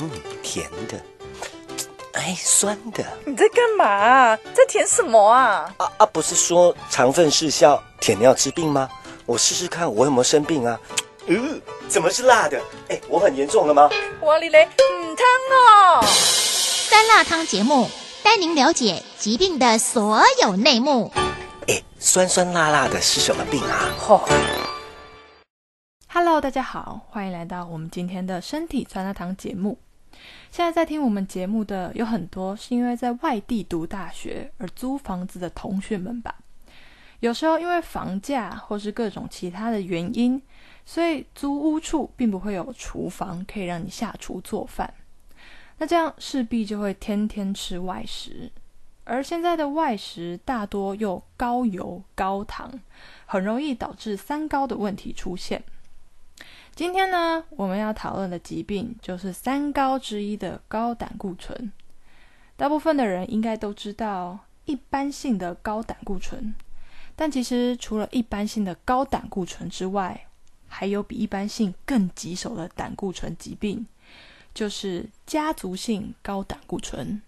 嗯，甜的，哎，酸的。你在干嘛？在舔什么啊？啊啊，不是说肠粪失效，舔尿治病吗？我试试看，我有没有生病啊？嗯，怎么是辣的？哎，我很严重了吗？哇哩嘞，嗯汤哦。酸辣汤节目带您了解疾病的所有内幕。哎，酸酸辣辣的是什么病啊？嚯、Hello，大家好，欢迎来到我们今天的身体酸辣汤节目。现在在听我们节目的有很多是因为在外地读大学而租房子的同学们吧。有时候因为房价或是各种其他的原因，所以租屋处并不会有厨房可以让你下厨做饭。那这样势必就会天天吃外食，而现在的外食大多又高油高糖，很容易导致三高的问题出现。今天呢，我们要讨论的疾病就是三高之一的高胆固醇。大部分的人应该都知道一般性的高胆固醇，但其实除了一般性的高胆固醇之外，还有比一般性更棘手的胆固醇疾病，就是家族性高胆固醇。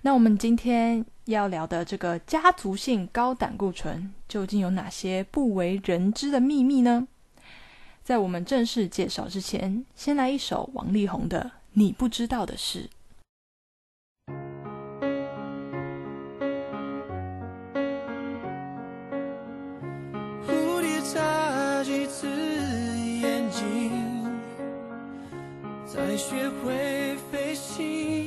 那我们今天要聊的这个家族性高胆固醇，究竟有哪些不为人知的秘密呢？在我们正式介绍之前，先来一首王力宏的《你不知道的事》。蝴蝶眨几次眼睛，才学会飞行。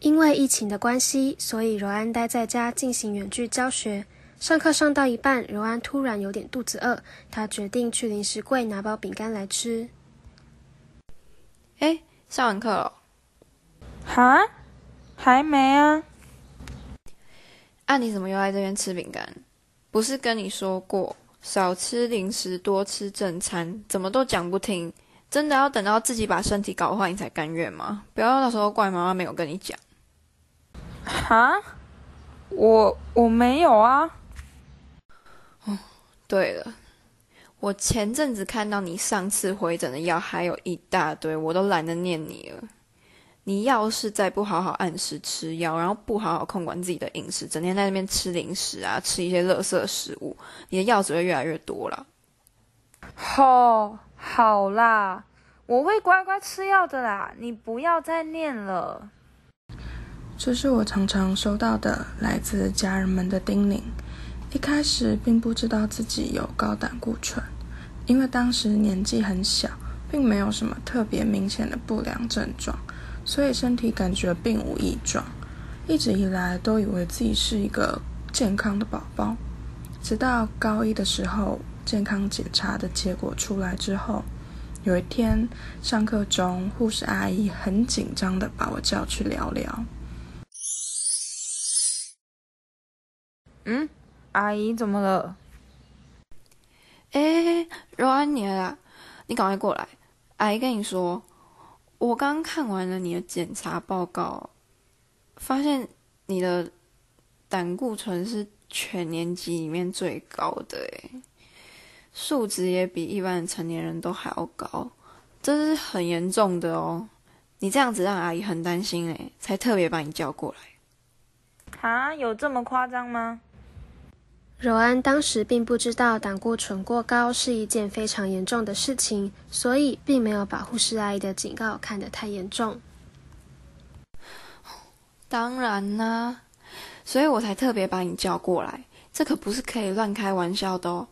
因为疫情的关系，所以柔安待在家进行远距教学。上课上到一半，柔安突然有点肚子饿，她决定去零食柜拿包饼干来吃。哎，上完课了？哈？还没啊？啊，你怎么又在这边吃饼干？不是跟你说过少吃零食，多吃正餐？怎么都讲不听？真的要等到自己把身体搞坏，你才甘愿吗？不要到时候怪妈妈没有跟你讲。哈？我我没有啊。哦对了，我前阵子看到你上次回诊的药还有一大堆，我都懒得念你了。你要是再不好好按时吃药，然后不好好控管自己的饮食，整天在那边吃零食啊，吃一些垃圾食物，你的药只会越来越多了。吼，好啦，我会乖乖吃药的啦，你不要再念了。这是我常常收到的来自家人们的叮咛。一开始并不知道自己有高胆固醇，因为当时年纪很小，并没有什么特别明显的不良症状，所以身体感觉并无异状。一直以来都以为自己是一个健康的宝宝，直到高一的时候，健康检查的结果出来之后，有一天上课中，护士阿姨很紧张的把我叫去聊聊。嗯，阿姨怎么了？哎，柔安你来啦，你赶快过来。阿姨跟你说，我刚看完了你的检查报告，发现你的胆固醇是全年级里面最高的，诶，数值也比一般的成年人都还要高，这是很严重的哦。你这样子让阿姨很担心，诶，才特别把你叫过来。啊，有这么夸张吗？柔安当时并不知道胆固醇过高是一件非常严重的事情，所以并没有把护士阿姨的警告看得太严重。当然啦、所以我才特别把你叫过来，这可不是可以乱开玩笑的哦。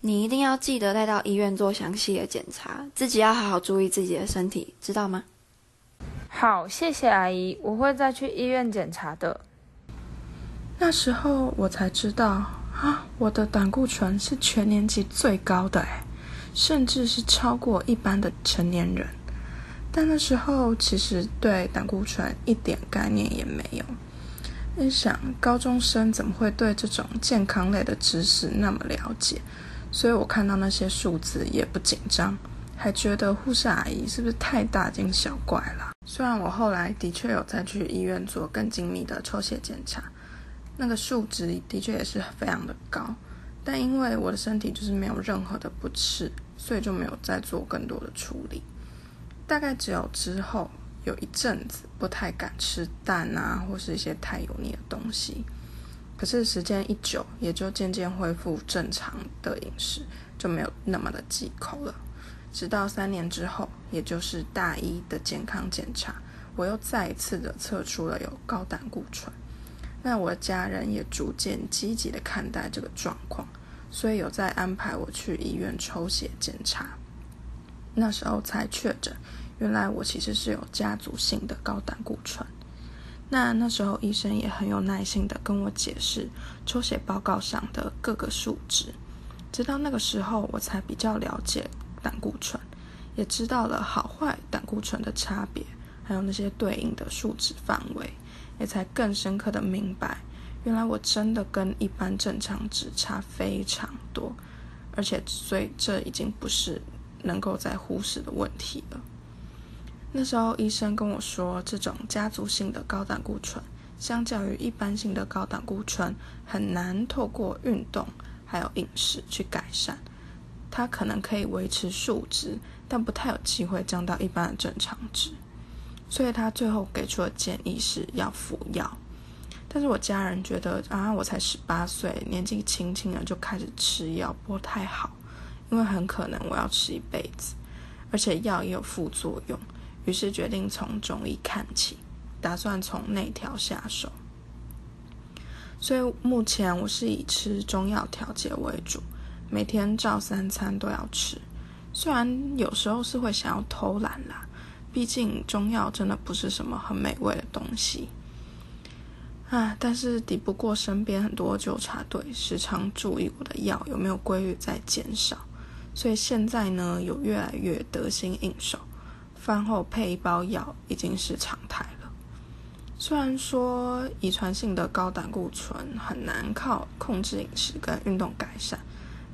你一定要记得带到医院做详细的检查，自己要好好注意自己的身体，知道吗？好，谢谢阿姨，我会再去医院检查的。那时候我才知道啊，我的胆固醇是全年级最高的诶，甚至是超过一般的成年人。但那时候其实对胆固醇一点概念也没有。你想，高中生怎么会对这种健康类的知识那么了解？所以我看到那些数字也不紧张，还觉得护士阿姨是不是太大惊小怪了？虽然我后来的确有再去医院做更精密的抽血检查。那个数值的确也是非常的高，但因为我的身体就是没有任何的不适，所以就没有再做更多的处理。大概只有之后有一阵子不太敢吃蛋啊，或是一些太油腻的东西。可是时间一久，也就渐渐恢复正常的饮食，就没有那么的忌口了。直到三年之后，也就是大一的健康检查，我又再一次的测出了有高胆固醇。那我的家人也逐渐积极的看待这个状况，所以有在安排我去医院抽血检查。那时候才确诊，原来我其实是有家族性的高胆固醇。那那时候医生也很有耐心的跟我解释抽血报告上的各个数值，直到那个时候我才比较了解胆固醇，也知道了好坏胆固醇的差别，还有那些对应的数值范围。也才更深刻的明白，原来我真的跟一般正常值差非常多，而且所以这已经不是能够再忽视的问题了。那时候医生跟我说，这种家族性的高胆固醇，相较于一般性的高胆固醇，很难透过运动还有饮食去改善。它可能可以维持数值，但不太有机会降到一般的正常值。所以他最后给出的建议是要服药，但是我家人觉得啊，我才十八岁，年纪轻轻的就开始吃药不太好，因为很可能我要吃一辈子，而且药也有副作用，于是决定从中医看起，打算从内调下手。所以目前我是以吃中药调节为主，每天照三餐都要吃，虽然有时候是会想要偷懒啦。毕竟中药真的不是什么很美味的东西啊，但是抵不过身边很多纠察队时常注意我的药有没有规律在减少，所以现在呢有越来越得心应手，饭后配一包药已经是常态了。虽然说遗传性的高胆固醇很难靠控制饮食跟运动改善，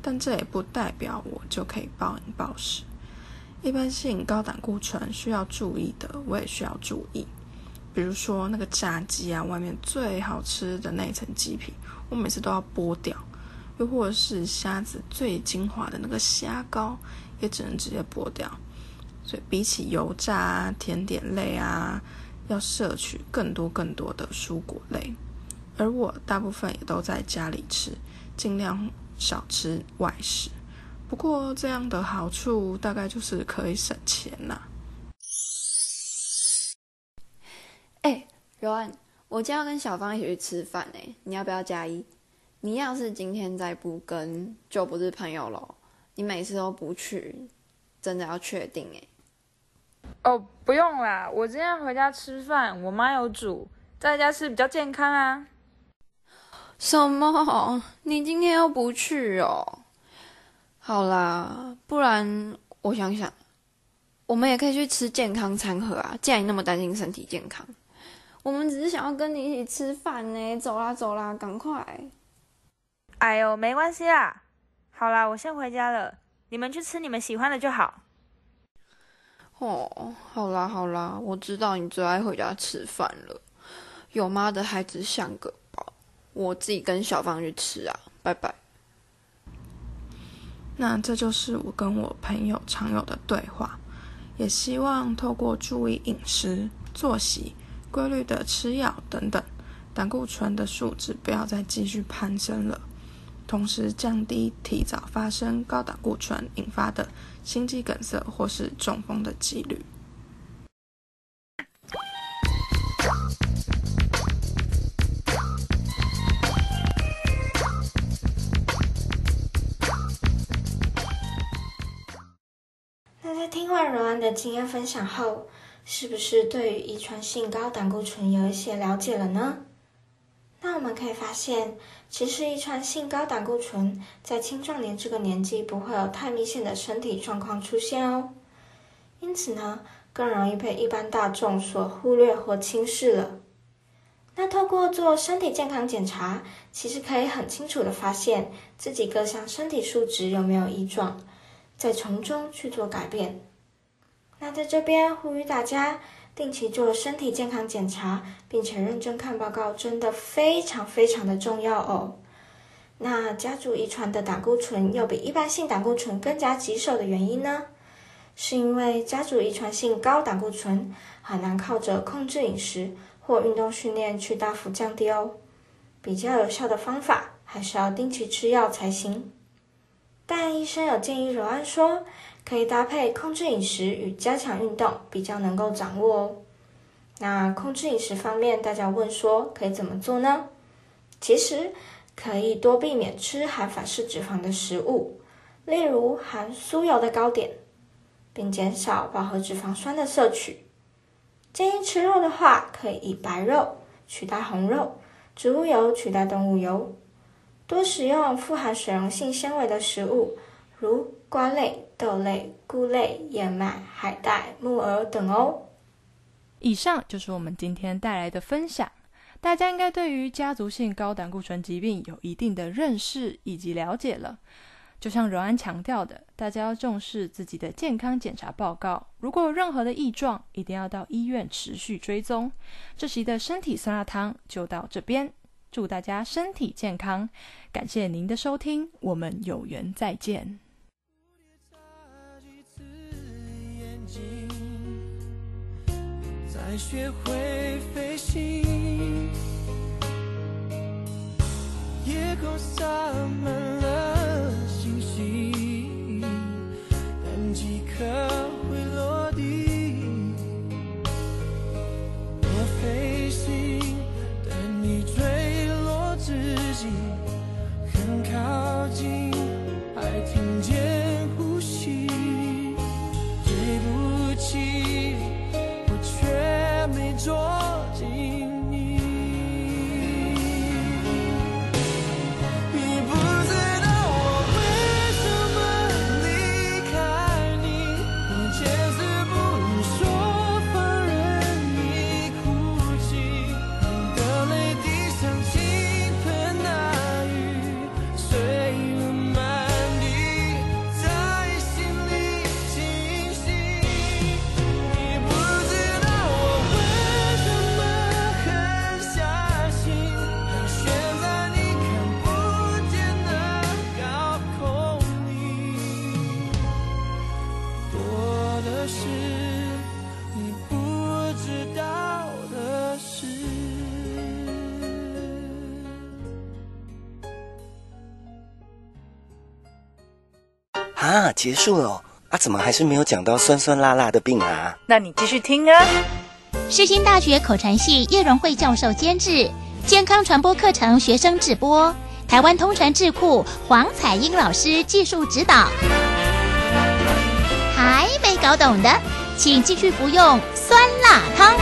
但这也不代表我就可以暴饮暴食。一般性高胆固醇需要注意的，我也需要注意。比如说那个炸鸡啊，外面最好吃的那一层鸡皮，我每次都要剥掉；又或者是虾子最精华的那个虾膏，也只能直接剥掉。所以比起油炸啊、甜点类啊，要摄取更多更多的蔬果类。而我大部分也都在家里吃，尽量少吃外食。不过这样的好处大概就是可以省钱啦。哎、柔安，我今天要跟小芳一起去吃饭哎，你要不要加一？你要是今天再不跟，就不是朋友喽。你每次都不去，真的要确定哎。哦，不用啦，我今天回家吃饭，我妈有煮，在家吃比较健康啊。什么？你今天又不去哦？好啦，不然我想想，我们也可以去吃健康餐盒啊。既然你那么担心身体健康，我们只是想要跟你一起吃饭呢。走啦走啦，赶快！哎呦，没关系啦。好啦，我先回家了，你们去吃你们喜欢的就好。哦，好啦好啦，我知道你最爱回家吃饭了。有妈的孩子像个宝，我自己跟小芳去吃啊，拜拜。那这就是我跟我朋友常有的对话，也希望透过注意饮食、作息、规律的吃药等等，胆固醇的数值不要再继续攀升了，同时降低提早发生高胆固醇引发的心肌梗塞或是中风的几率。的经验分享后，是不是对于遗传性高胆固醇有一些了解了呢？那我们可以发现，其实遗传性高胆固醇在青壮年这个年纪不会有太明显的身体状况出现哦，因此呢，更容易被一般大众所忽略或轻视了。那透过做身体健康检查，其实可以很清楚的发现自己各项身体数值有没有异状。再从中去做改变。那在这边呼吁大家定期做身体健康检查，并且认真看报告，真的非常非常的重要哦。那家族遗传的胆固醇又比一般性胆固醇更加棘手的原因呢？是因为家族遗传性高胆固醇很难靠着控制饮食或运动训练去大幅降低哦。比较有效的方法还是要定期吃药才行。但医生有建议柔安说，可以搭配控制饮食与加强运动，比较能够掌握哦。那控制饮食方面，大家问说可以怎么做呢？其实可以多避免吃含反式脂肪的食物，例如含酥油的糕点，并减少饱和脂肪酸的摄取。建议吃肉的话，可以以白肉取代红肉，植物油取代动物油。多食用富含水溶性纤维的食物，如瓜类、豆类、菇类、燕麦、海带、木耳等哦。以上就是我们今天带来的分享，大家应该对于家族性高胆固醇疾病有一定的认识以及了解了。就像柔安强调的，大家要重视自己的健康检查报告，如果有任何的异状，一定要到医院持续追踪。这期的身体酸辣汤就到这边。祝大家身体健康，感谢您的收听，我们有缘再见。才学会飞行，夜空洒满啊，结束了哦啊，怎么还是没有讲到酸酸辣辣的病啊？那你继续听啊。世新大学口传系叶荣惠教授监制，健康传播课程学生直播，台湾通传智库黄彩英老师技术指导。还没搞懂的，请继续服用酸辣汤。